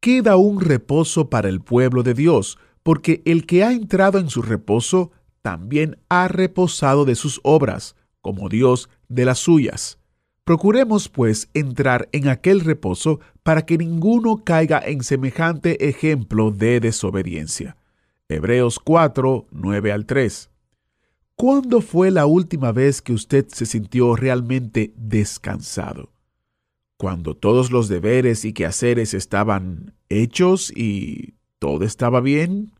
Queda un reposo para el pueblo de Dios, porque el que ha entrado en su reposo también ha reposado de sus obras, como Dios de las suyas. Procuremos, pues, entrar en aquel reposo para que ninguno caiga en semejante ejemplo de desobediencia. Hebreos 4, 9 al 3. ¿Cuándo fue la última vez que usted se sintió realmente descansado? Cuando todos los deberes y quehaceres estaban hechos y todo estaba bien.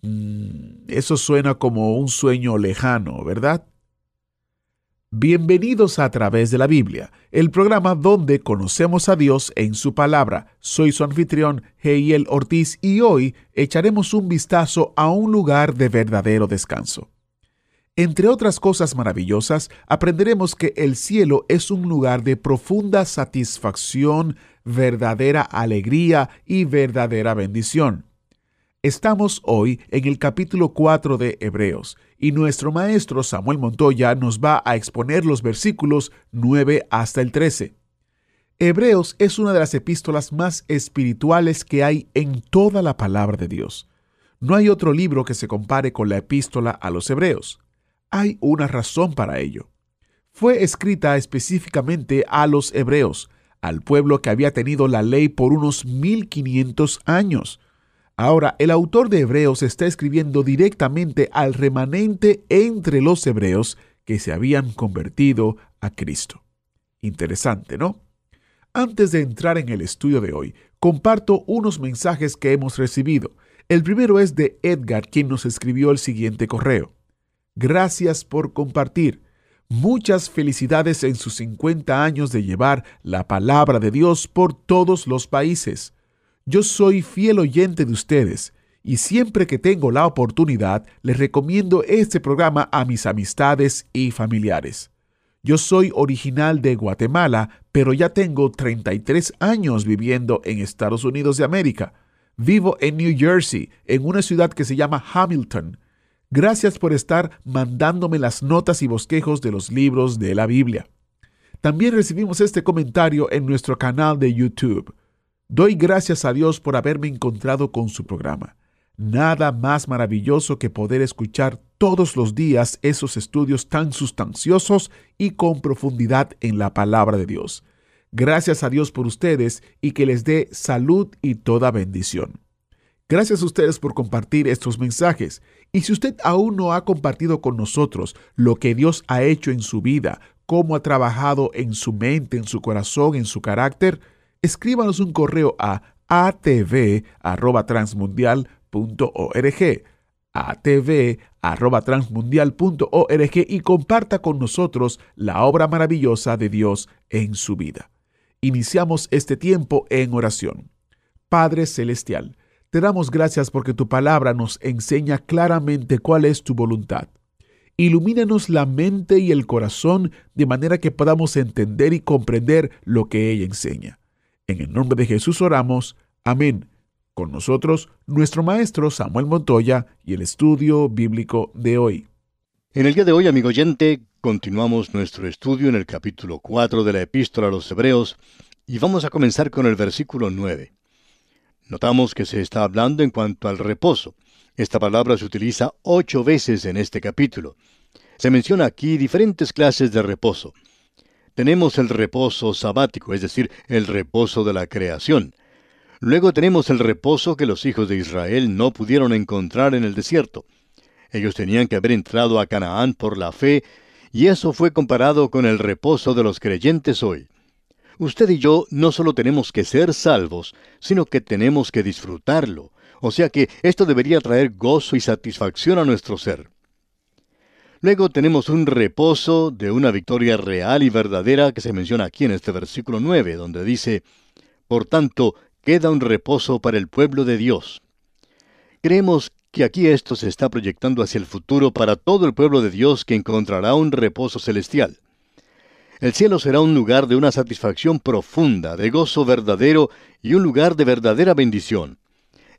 Mm, eso suena como un sueño lejano, ¿verdad? Bienvenidos a través de la Biblia, el programa donde conocemos a Dios en su palabra. Soy su anfitrión, Heiel Ortiz, y hoy echaremos un vistazo a un lugar de verdadero descanso. Entre otras cosas maravillosas, aprenderemos que el cielo es un lugar de profunda satisfacción, verdadera alegría y verdadera bendición. Estamos hoy en el capítulo 4 de Hebreos y nuestro maestro Samuel Montoya nos va a exponer los versículos 9 hasta el 13. Hebreos es una de las epístolas más espirituales que hay en toda la palabra de Dios. No hay otro libro que se compare con la epístola a los Hebreos. Hay una razón para ello. Fue escrita específicamente a los Hebreos, al pueblo que había tenido la ley por unos 1500 años Ahora, el autor de Hebreos está escribiendo directamente al remanente entre los hebreos que se habían convertido a Cristo. Interesante, ¿no? Antes de entrar en el estudio de hoy, comparto unos mensajes que hemos recibido. El primero es de Edgar, quien nos escribió el siguiente correo. Gracias por compartir. Muchas felicidades en sus 50 años de llevar la palabra de Dios por todos los países. Yo soy fiel oyente de ustedes y siempre que tengo la oportunidad les recomiendo este programa a mis amistades y familiares. Yo soy original de Guatemala, pero ya tengo 33 años viviendo en Estados Unidos de América. Vivo en New Jersey, en una ciudad que se llama Hamilton. Gracias por estar mandándome las notas y bosquejos de los libros de la Biblia. También recibimos este comentario en nuestro canal de YouTube. Doy gracias a Dios por haberme encontrado con su programa. Nada más maravilloso que poder escuchar todos los días esos estudios tan sustanciosos y con profundidad en la palabra de Dios. Gracias a Dios por ustedes y que les dé salud y toda bendición. Gracias a ustedes por compartir estos mensajes. Y si usted aún no ha compartido con nosotros lo que Dios ha hecho en su vida, cómo ha trabajado en su mente, en su corazón, en su carácter, escríbanos un correo a atv@transmundial.org atv@transmundial.org y comparta con nosotros la obra maravillosa de Dios en su vida. Iniciamos este tiempo en oración. Padre celestial, te damos gracias porque tu palabra nos enseña claramente cuál es tu voluntad. Ilumínanos la mente y el corazón de manera que podamos entender y comprender lo que ella enseña. En el nombre de Jesús oramos. Amén. Con nosotros, nuestro maestro Samuel Montoya y el estudio bíblico de hoy. En el día de hoy, amigo oyente, continuamos nuestro estudio en el capítulo 4 de la epístola a los Hebreos y vamos a comenzar con el versículo 9. Notamos que se está hablando en cuanto al reposo. Esta palabra se utiliza ocho veces en este capítulo. Se menciona aquí diferentes clases de reposo. Tenemos el reposo sabático, es decir, el reposo de la creación. Luego tenemos el reposo que los hijos de Israel no pudieron encontrar en el desierto. Ellos tenían que haber entrado a Canaán por la fe, y eso fue comparado con el reposo de los creyentes hoy. Usted y yo no solo tenemos que ser salvos, sino que tenemos que disfrutarlo. O sea que esto debería traer gozo y satisfacción a nuestro ser. Luego tenemos un reposo de una victoria real y verdadera que se menciona aquí en este versículo 9, donde dice, Por tanto, queda un reposo para el pueblo de Dios. Creemos que aquí esto se está proyectando hacia el futuro para todo el pueblo de Dios que encontrará un reposo celestial. El cielo será un lugar de una satisfacción profunda, de gozo verdadero y un lugar de verdadera bendición.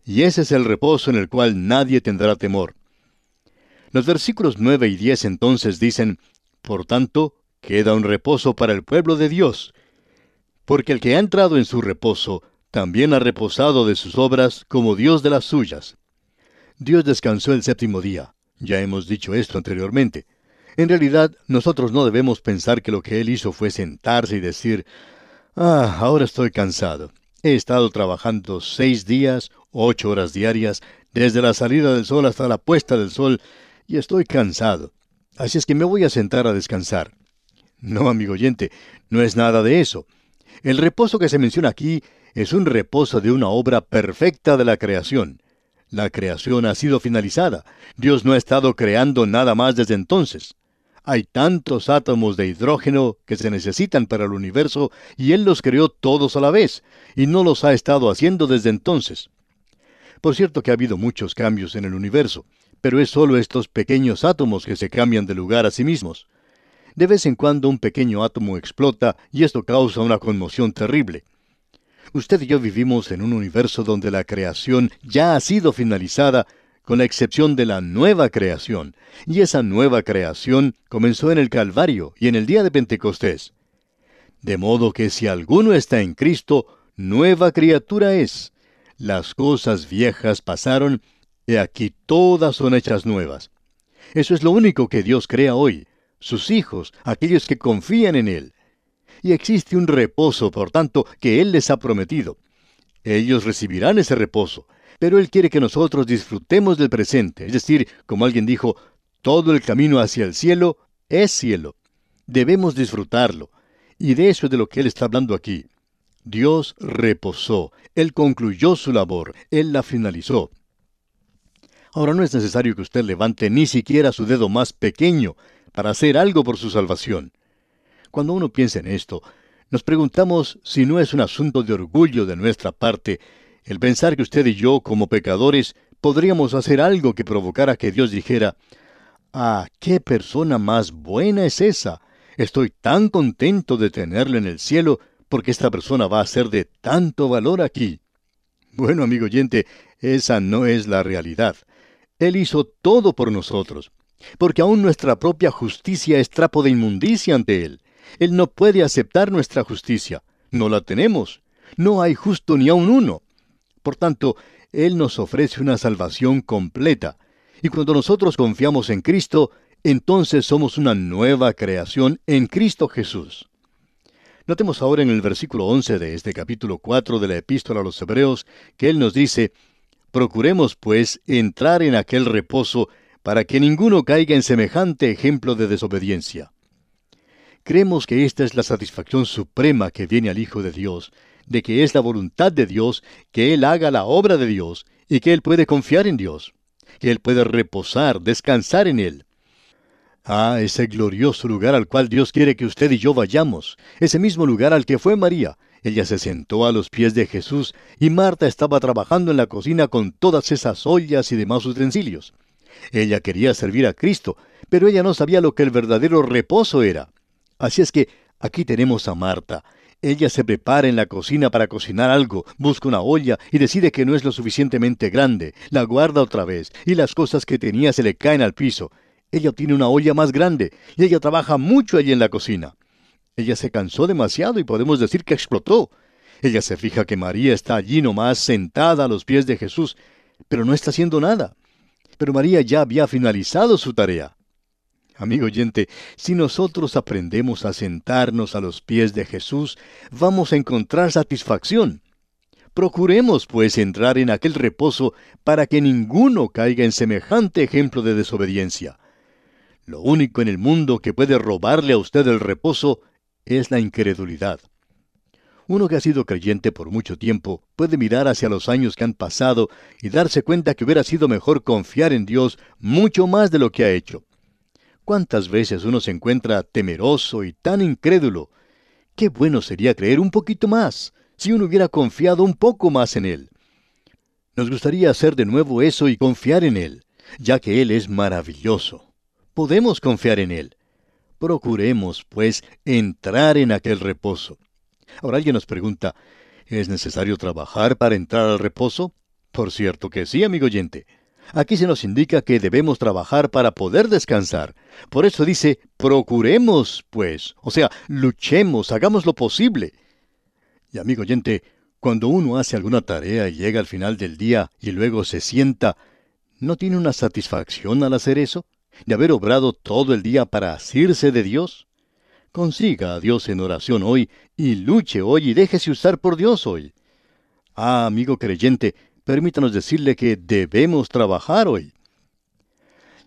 Y ese es el reposo en el cual nadie tendrá temor. Los versículos 9 y 10 entonces dicen, Por tanto, queda un reposo para el pueblo de Dios, porque el que ha entrado en su reposo también ha reposado de sus obras como Dios de las suyas. Dios descansó el séptimo día. Ya hemos dicho esto anteriormente. En realidad, nosotros no debemos pensar que lo que Él hizo fue sentarse y decir, Ah, ahora estoy cansado. He estado trabajando seis días, ocho horas diarias, desde la salida del sol hasta la puesta del sol, y estoy cansado. Así es que me voy a sentar a descansar. No, amigo oyente, no es nada de eso. El reposo que se menciona aquí es un reposo de una obra perfecta de la creación. La creación ha sido finalizada. Dios no ha estado creando nada más desde entonces. Hay tantos átomos de hidrógeno que se necesitan para el universo y Él los creó todos a la vez, y no los ha estado haciendo desde entonces. Por cierto que ha habido muchos cambios en el universo, pero es solo estos pequeños átomos que se cambian de lugar a sí mismos. De vez en cuando un pequeño átomo explota y esto causa una conmoción terrible. Usted y yo vivimos en un universo donde la creación ya ha sido finalizada, con la excepción de la nueva creación, y esa nueva creación comenzó en el Calvario y en el día de Pentecostés. De modo que si alguno está en Cristo, nueva criatura es. Las cosas viejas pasaron, y aquí todas son hechas nuevas. Eso es lo único que Dios crea hoy, sus hijos, aquellos que confían en Él y existe un reposo, por tanto, que Él les ha prometido. Ellos recibirán ese reposo, pero Él quiere que nosotros disfrutemos del presente, es decir, como alguien dijo, todo el camino hacia el cielo es cielo. Debemos disfrutarlo, y de eso es de lo que Él está hablando aquí. Dios reposó, Él concluyó su labor, Él la finalizó. Ahora no es necesario que usted levante ni siquiera su dedo más pequeño para hacer algo por su salvación. Cuando uno piensa en esto, nos preguntamos si no es un asunto de orgullo de nuestra parte el pensar que usted y yo, como pecadores, podríamos hacer algo que provocara que Dios dijera, Ah, qué persona más buena es esa. Estoy tan contento de tenerlo en el cielo porque esta persona va a ser de tanto valor aquí. Bueno, amigo oyente, esa no es la realidad. Él hizo todo por nosotros, porque aún nuestra propia justicia es trapo de inmundicia ante Él. Él no puede aceptar nuestra justicia. No la tenemos. No hay justo ni aun uno. Por tanto, Él nos ofrece una salvación completa. Y cuando nosotros confiamos en Cristo, entonces somos una nueva creación en Cristo Jesús. Notemos ahora en el versículo 11 de este capítulo 4 de la epístola a los Hebreos que Él nos dice, Procuremos, pues, entrar en aquel reposo para que ninguno caiga en semejante ejemplo de desobediencia. Creemos que esta es la satisfacción suprema que viene al Hijo de Dios, de que es la voluntad de Dios que Él haga la obra de Dios y que Él puede confiar en Dios, que Él puede reposar, descansar en Él. Ah, ese glorioso lugar al cual Dios quiere que usted y yo vayamos, ese mismo lugar al que fue María. Ella se sentó a los pies de Jesús y Marta estaba trabajando en la cocina con todas esas ollas y demás utensilios. Ella quería servir a Cristo, pero ella no sabía lo que el verdadero reposo era. Así es que aquí tenemos a Marta. Ella se prepara en la cocina para cocinar algo, busca una olla y decide que no es lo suficientemente grande, la guarda otra vez y las cosas que tenía se le caen al piso. Ella obtiene una olla más grande y ella trabaja mucho allí en la cocina. Ella se cansó demasiado y podemos decir que explotó. Ella se fija que María está allí nomás sentada a los pies de Jesús, pero no está haciendo nada. Pero María ya había finalizado su tarea. Amigo oyente, si nosotros aprendemos a sentarnos a los pies de Jesús, vamos a encontrar satisfacción. Procuremos, pues, entrar en aquel reposo para que ninguno caiga en semejante ejemplo de desobediencia. Lo único en el mundo que puede robarle a usted el reposo es la incredulidad. Uno que ha sido creyente por mucho tiempo puede mirar hacia los años que han pasado y darse cuenta que hubiera sido mejor confiar en Dios mucho más de lo que ha hecho. ¿Cuántas veces uno se encuentra temeroso y tan incrédulo? Qué bueno sería creer un poquito más. si uno hubiera confiado un poco más en Él. Nos gustaría hacer de nuevo eso y confiar en Él, ya que Él es maravilloso. Podemos confiar en Él. Procuremos, pues, entrar en aquel reposo. Ahora alguien nos pregunta, ¿es necesario trabajar para entrar al reposo? Por cierto que sí, amigo oyente. Aquí se nos indica que debemos trabajar para poder descansar. Por eso dice, procuremos, pues, o sea, luchemos, hagamos lo posible. Y amigo oyente, cuando uno hace alguna tarea y llega al final del día y luego se sienta, ¿no tiene una satisfacción al hacer eso? ¿De haber obrado todo el día para asirse de Dios? Consiga a Dios en oración hoy y luche hoy y déjese usar por Dios hoy. Ah, amigo creyente, permítanos decirle que debemos trabajar hoy.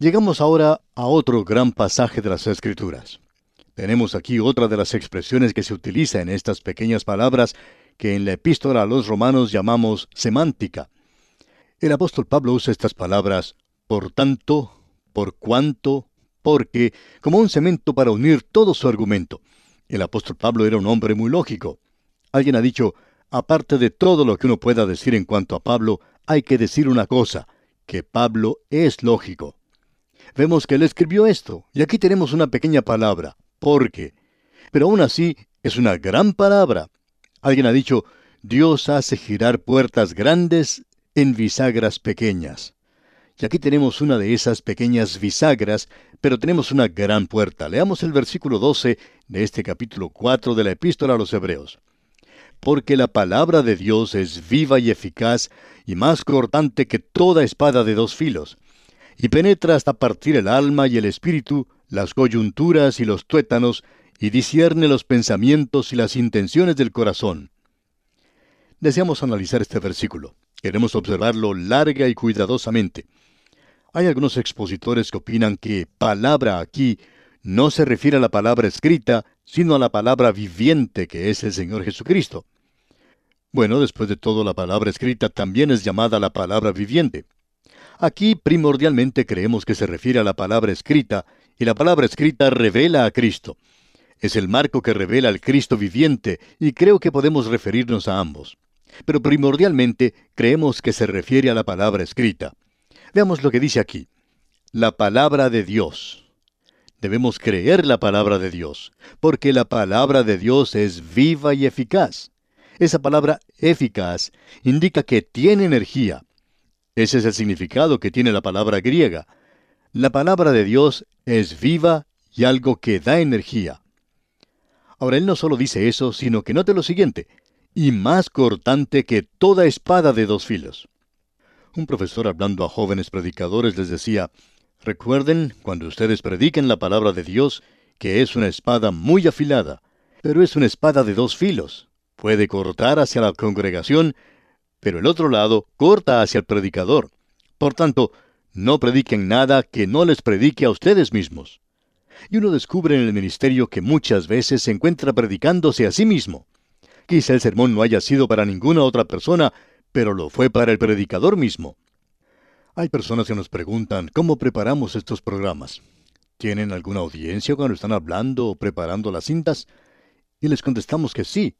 Llegamos ahora a otro gran pasaje de las Escrituras. Tenemos aquí otra de las expresiones que se utiliza en estas pequeñas palabras que en la epístola a los romanos llamamos semántica. El apóstol Pablo usa estas palabras por tanto, por cuanto, porque, como un cemento para unir todo su argumento. El apóstol Pablo era un hombre muy lógico. Alguien ha dicho, Aparte de todo lo que uno pueda decir en cuanto a Pablo, hay que decir una cosa, que Pablo es lógico. Vemos que él escribió esto, y aquí tenemos una pequeña palabra, porque. Pero aún así es una gran palabra. Alguien ha dicho, Dios hace girar puertas grandes en bisagras pequeñas. Y aquí tenemos una de esas pequeñas bisagras, pero tenemos una gran puerta. Leamos el versículo 12 de este capítulo 4 de la epístola a los Hebreos porque la palabra de Dios es viva y eficaz y más cortante que toda espada de dos filos, y penetra hasta partir el alma y el espíritu, las coyunturas y los tuétanos, y discierne los pensamientos y las intenciones del corazón. Deseamos analizar este versículo. Queremos observarlo larga y cuidadosamente. Hay algunos expositores que opinan que palabra aquí no se refiere a la palabra escrita, sino a la palabra viviente que es el Señor Jesucristo. Bueno, después de todo, la palabra escrita también es llamada la palabra viviente. Aquí primordialmente creemos que se refiere a la palabra escrita, y la palabra escrita revela a Cristo. Es el marco que revela al Cristo viviente, y creo que podemos referirnos a ambos. Pero primordialmente creemos que se refiere a la palabra escrita. Veamos lo que dice aquí. La palabra de Dios. Debemos creer la palabra de Dios, porque la palabra de Dios es viva y eficaz. Esa palabra eficaz indica que tiene energía. Ese es el significado que tiene la palabra griega. La palabra de Dios es viva y algo que da energía. Ahora, él no solo dice eso, sino que note lo siguiente, y más cortante que toda espada de dos filos. Un profesor hablando a jóvenes predicadores les decía, recuerden, cuando ustedes prediquen la palabra de Dios, que es una espada muy afilada, pero es una espada de dos filos. Puede cortar hacia la congregación, pero el otro lado corta hacia el predicador. Por tanto, no prediquen nada que no les predique a ustedes mismos. Y uno descubre en el ministerio que muchas veces se encuentra predicándose a sí mismo. Quizá el sermón no haya sido para ninguna otra persona, pero lo fue para el predicador mismo. Hay personas que nos preguntan cómo preparamos estos programas. ¿Tienen alguna audiencia cuando están hablando o preparando las cintas? Y les contestamos que sí,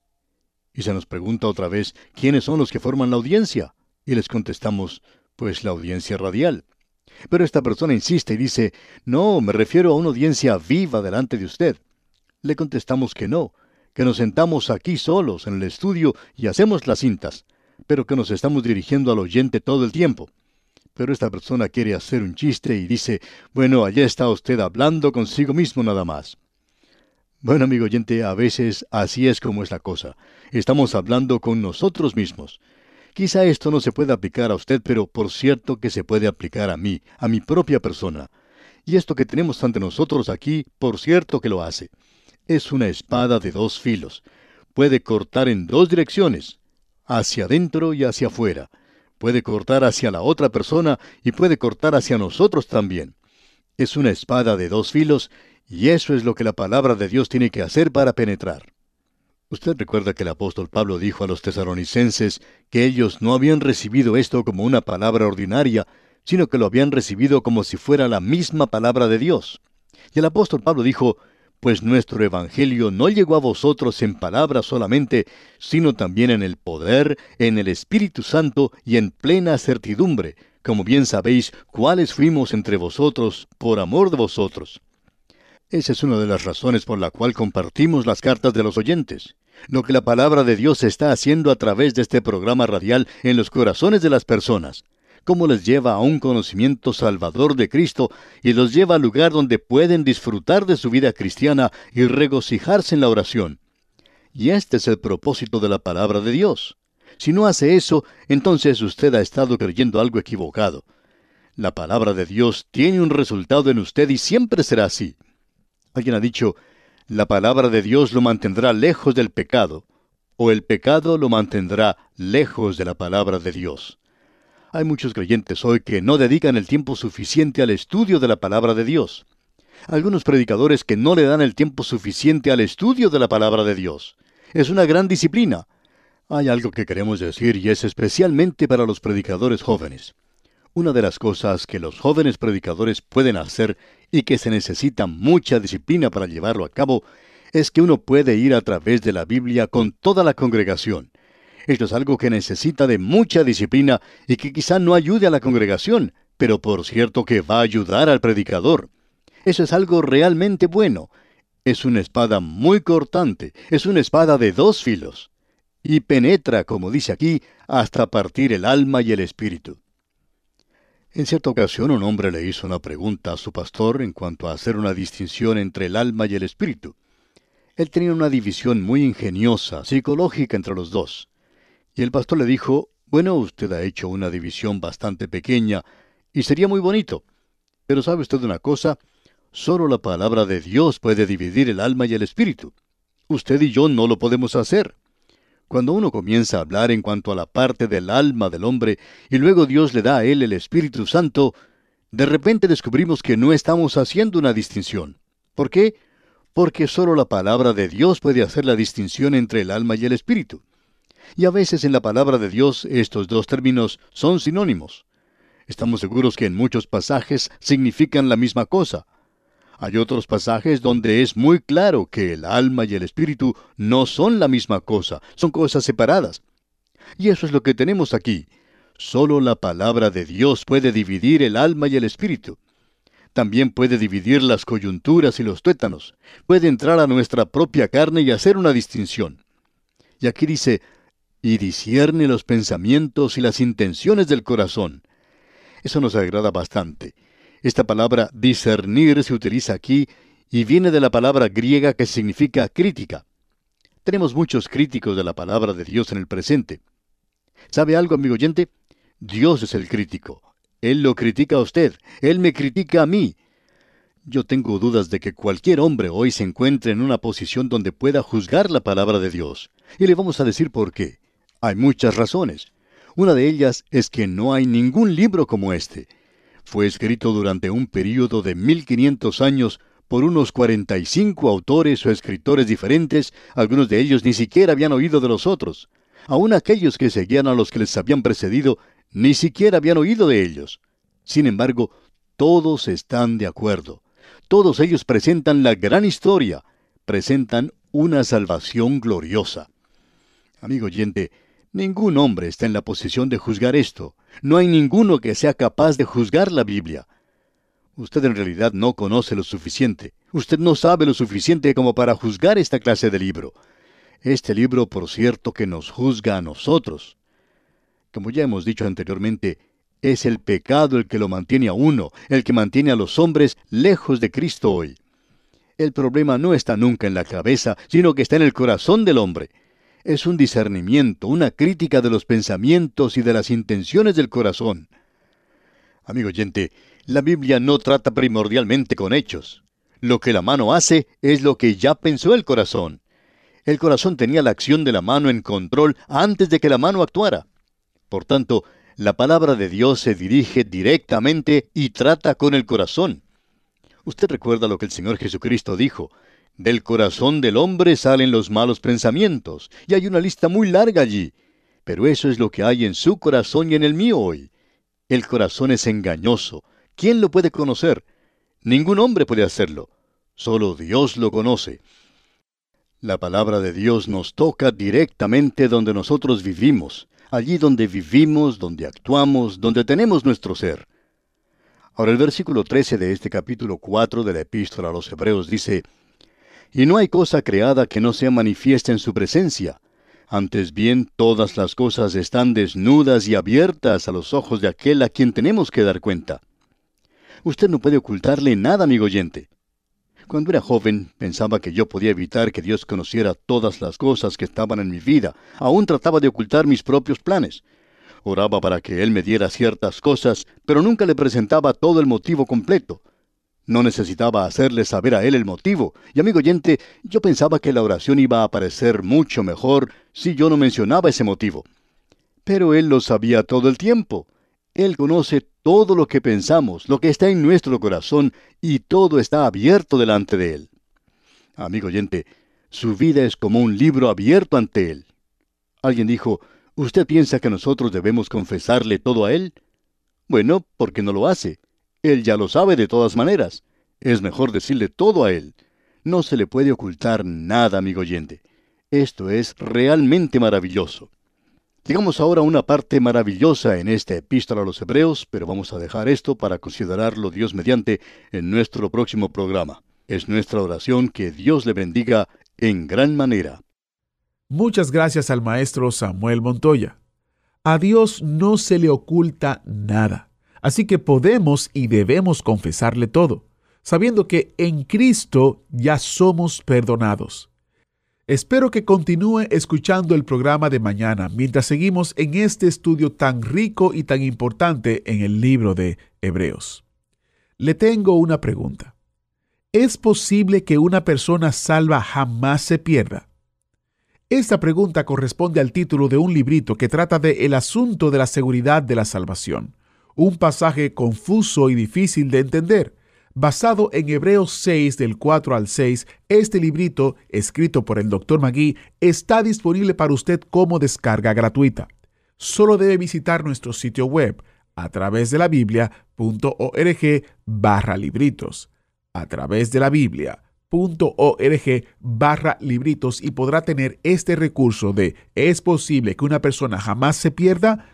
y se nos pregunta otra vez, ¿quiénes son los que forman la audiencia? Y les contestamos, pues la audiencia radial. Pero esta persona insiste y dice, no, me refiero a una audiencia viva delante de usted. Le contestamos que no, que nos sentamos aquí solos en el estudio y hacemos las cintas, pero que nos estamos dirigiendo al oyente todo el tiempo. Pero esta persona quiere hacer un chiste y dice, bueno, allá está usted hablando consigo mismo nada más. Bueno, amigo oyente, a veces así es como es la cosa. Estamos hablando con nosotros mismos. Quizá esto no se pueda aplicar a usted, pero por cierto que se puede aplicar a mí, a mi propia persona. Y esto que tenemos ante nosotros aquí, por cierto que lo hace. Es una espada de dos filos. Puede cortar en dos direcciones, hacia adentro y hacia afuera. Puede cortar hacia la otra persona y puede cortar hacia nosotros también. Es una espada de dos filos y eso es lo que la palabra de Dios tiene que hacer para penetrar. Usted recuerda que el apóstol Pablo dijo a los tesaronicenses que ellos no habían recibido esto como una palabra ordinaria, sino que lo habían recibido como si fuera la misma palabra de Dios. Y el apóstol Pablo dijo, pues nuestro Evangelio no llegó a vosotros en palabras solamente, sino también en el poder, en el Espíritu Santo y en plena certidumbre, como bien sabéis cuáles fuimos entre vosotros por amor de vosotros. Esa es una de las razones por la cual compartimos las cartas de los oyentes. Lo que la palabra de Dios está haciendo a través de este programa radial en los corazones de las personas cómo les lleva a un conocimiento salvador de Cristo y los lleva al lugar donde pueden disfrutar de su vida cristiana y regocijarse en la oración. Y este es el propósito de la palabra de Dios. Si no hace eso, entonces usted ha estado creyendo algo equivocado. La palabra de Dios tiene un resultado en usted y siempre será así. Alguien ha dicho, la palabra de Dios lo mantendrá lejos del pecado, o el pecado lo mantendrá lejos de la palabra de Dios. Hay muchos creyentes hoy que no dedican el tiempo suficiente al estudio de la palabra de Dios. Algunos predicadores que no le dan el tiempo suficiente al estudio de la palabra de Dios. Es una gran disciplina. Hay algo que queremos decir y es especialmente para los predicadores jóvenes. Una de las cosas que los jóvenes predicadores pueden hacer y que se necesita mucha disciplina para llevarlo a cabo es que uno puede ir a través de la Biblia con toda la congregación esto es algo que necesita de mucha disciplina y que quizá no ayude a la congregación, pero por cierto que va a ayudar al predicador. Eso es algo realmente bueno. Es una espada muy cortante, es una espada de dos filos. Y penetra, como dice aquí, hasta partir el alma y el espíritu. En cierta ocasión un hombre le hizo una pregunta a su pastor en cuanto a hacer una distinción entre el alma y el espíritu. Él tenía una división muy ingeniosa, psicológica entre los dos. Y el pastor le dijo, bueno, usted ha hecho una división bastante pequeña y sería muy bonito. Pero sabe usted una cosa, solo la palabra de Dios puede dividir el alma y el espíritu. Usted y yo no lo podemos hacer. Cuando uno comienza a hablar en cuanto a la parte del alma del hombre y luego Dios le da a él el Espíritu Santo, de repente descubrimos que no estamos haciendo una distinción. ¿Por qué? Porque solo la palabra de Dios puede hacer la distinción entre el alma y el espíritu. Y a veces en la palabra de Dios estos dos términos son sinónimos. Estamos seguros que en muchos pasajes significan la misma cosa. Hay otros pasajes donde es muy claro que el alma y el espíritu no son la misma cosa, son cosas separadas. Y eso es lo que tenemos aquí. Solo la palabra de Dios puede dividir el alma y el espíritu. También puede dividir las coyunturas y los tuétanos. Puede entrar a nuestra propia carne y hacer una distinción. Y aquí dice, y discierne los pensamientos y las intenciones del corazón. Eso nos agrada bastante. Esta palabra discernir se utiliza aquí y viene de la palabra griega que significa crítica. Tenemos muchos críticos de la palabra de Dios en el presente. ¿Sabe algo, amigo oyente? Dios es el crítico. Él lo critica a usted. Él me critica a mí. Yo tengo dudas de que cualquier hombre hoy se encuentre en una posición donde pueda juzgar la palabra de Dios. Y le vamos a decir por qué. Hay muchas razones. Una de ellas es que no hay ningún libro como este. Fue escrito durante un período de 1500 años por unos 45 autores o escritores diferentes, algunos de ellos ni siquiera habían oído de los otros. Aun aquellos que seguían a los que les habían precedido, ni siquiera habían oído de ellos. Sin embargo, todos están de acuerdo. Todos ellos presentan la gran historia, presentan una salvación gloriosa. Amigo oyente, Ningún hombre está en la posición de juzgar esto. No hay ninguno que sea capaz de juzgar la Biblia. Usted en realidad no conoce lo suficiente. Usted no sabe lo suficiente como para juzgar esta clase de libro. Este libro, por cierto, que nos juzga a nosotros. Como ya hemos dicho anteriormente, es el pecado el que lo mantiene a uno, el que mantiene a los hombres lejos de Cristo hoy. El problema no está nunca en la cabeza, sino que está en el corazón del hombre es un discernimiento, una crítica de los pensamientos y de las intenciones del corazón. Amigo oyente, la Biblia no trata primordialmente con hechos. Lo que la mano hace es lo que ya pensó el corazón. El corazón tenía la acción de la mano en control antes de que la mano actuara. Por tanto, la palabra de Dios se dirige directamente y trata con el corazón. Usted recuerda lo que el Señor Jesucristo dijo, del corazón del hombre salen los malos pensamientos, y hay una lista muy larga allí. Pero eso es lo que hay en su corazón y en el mío hoy. El corazón es engañoso. ¿Quién lo puede conocer? Ningún hombre puede hacerlo. Solo Dios lo conoce. La palabra de Dios nos toca directamente donde nosotros vivimos, allí donde vivimos, donde actuamos, donde tenemos nuestro ser. Ahora el versículo 13 de este capítulo 4 de la epístola a los Hebreos dice, Y no hay cosa creada que no sea manifiesta en su presencia. Antes bien, todas las cosas están desnudas y abiertas a los ojos de aquel a quien tenemos que dar cuenta. Usted no puede ocultarle nada, amigo oyente. Cuando era joven pensaba que yo podía evitar que Dios conociera todas las cosas que estaban en mi vida. Aún trataba de ocultar mis propios planes. Oraba para que Él me diera ciertas cosas, pero nunca le presentaba todo el motivo completo. No necesitaba hacerle saber a Él el motivo. Y amigo oyente, yo pensaba que la oración iba a parecer mucho mejor si yo no mencionaba ese motivo. Pero Él lo sabía todo el tiempo. Él conoce todo lo que pensamos, lo que está en nuestro corazón, y todo está abierto delante de Él. Amigo oyente, su vida es como un libro abierto ante Él. Alguien dijo, ¿usted piensa que nosotros debemos confesarle todo a Él? Bueno, porque no lo hace. Él ya lo sabe de todas maneras. Es mejor decirle todo a Él. No se le puede ocultar nada, amigo oyente. Esto es realmente maravilloso. Llegamos ahora a una parte maravillosa en esta epístola a los Hebreos, pero vamos a dejar esto para considerarlo Dios mediante en nuestro próximo programa. Es nuestra oración que Dios le bendiga en gran manera. Muchas gracias al maestro Samuel Montoya. A Dios no se le oculta nada, así que podemos y debemos confesarle todo, sabiendo que en Cristo ya somos perdonados. Espero que continúe escuchando el programa de mañana mientras seguimos en este estudio tan rico y tan importante en el libro de Hebreos. Le tengo una pregunta. ¿Es posible que una persona salva jamás se pierda? Esta pregunta corresponde al título de un librito que trata de el asunto de la seguridad de la salvación, un pasaje confuso y difícil de entender Basado en Hebreos 6 del 4 al 6, este librito, escrito por el Dr. Magui, está disponible para usted como descarga gratuita. Solo debe visitar nuestro sitio web a través de la biblia.org barra libritos. A través de la biblia.org barra libritos y podrá tener este recurso de Es posible que una persona jamás se pierda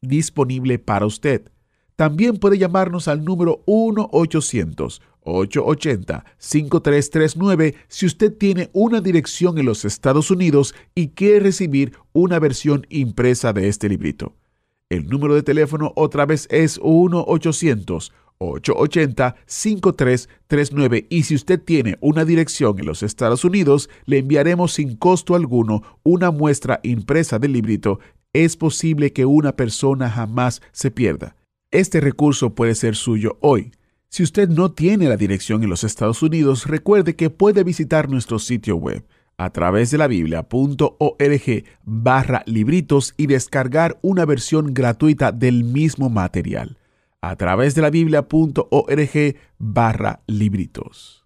disponible para usted. También puede llamarnos al número 1-800-880-5339 si usted tiene una dirección en los Estados Unidos y quiere recibir una versión impresa de este librito. El número de teléfono otra vez es 1-800-880-5339 y si usted tiene una dirección en los Estados Unidos, le enviaremos sin costo alguno una muestra impresa del librito. Es posible que una persona jamás se pierda. Este recurso puede ser suyo hoy. Si usted no tiene la dirección en los Estados Unidos, recuerde que puede visitar nuestro sitio web a través de la biblia.org barra libritos y descargar una versión gratuita del mismo material a través de la biblia.org barra libritos.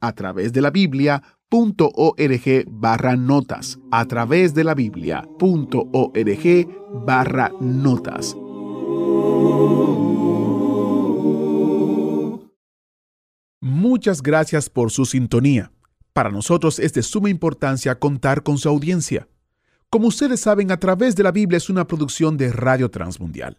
a través de la Biblia .org barra notas a través de la biblia.org barra notas. Muchas gracias por su sintonía. Para nosotros es de suma importancia contar con su audiencia. Como ustedes saben, a través de la Biblia es una producción de Radio Transmundial.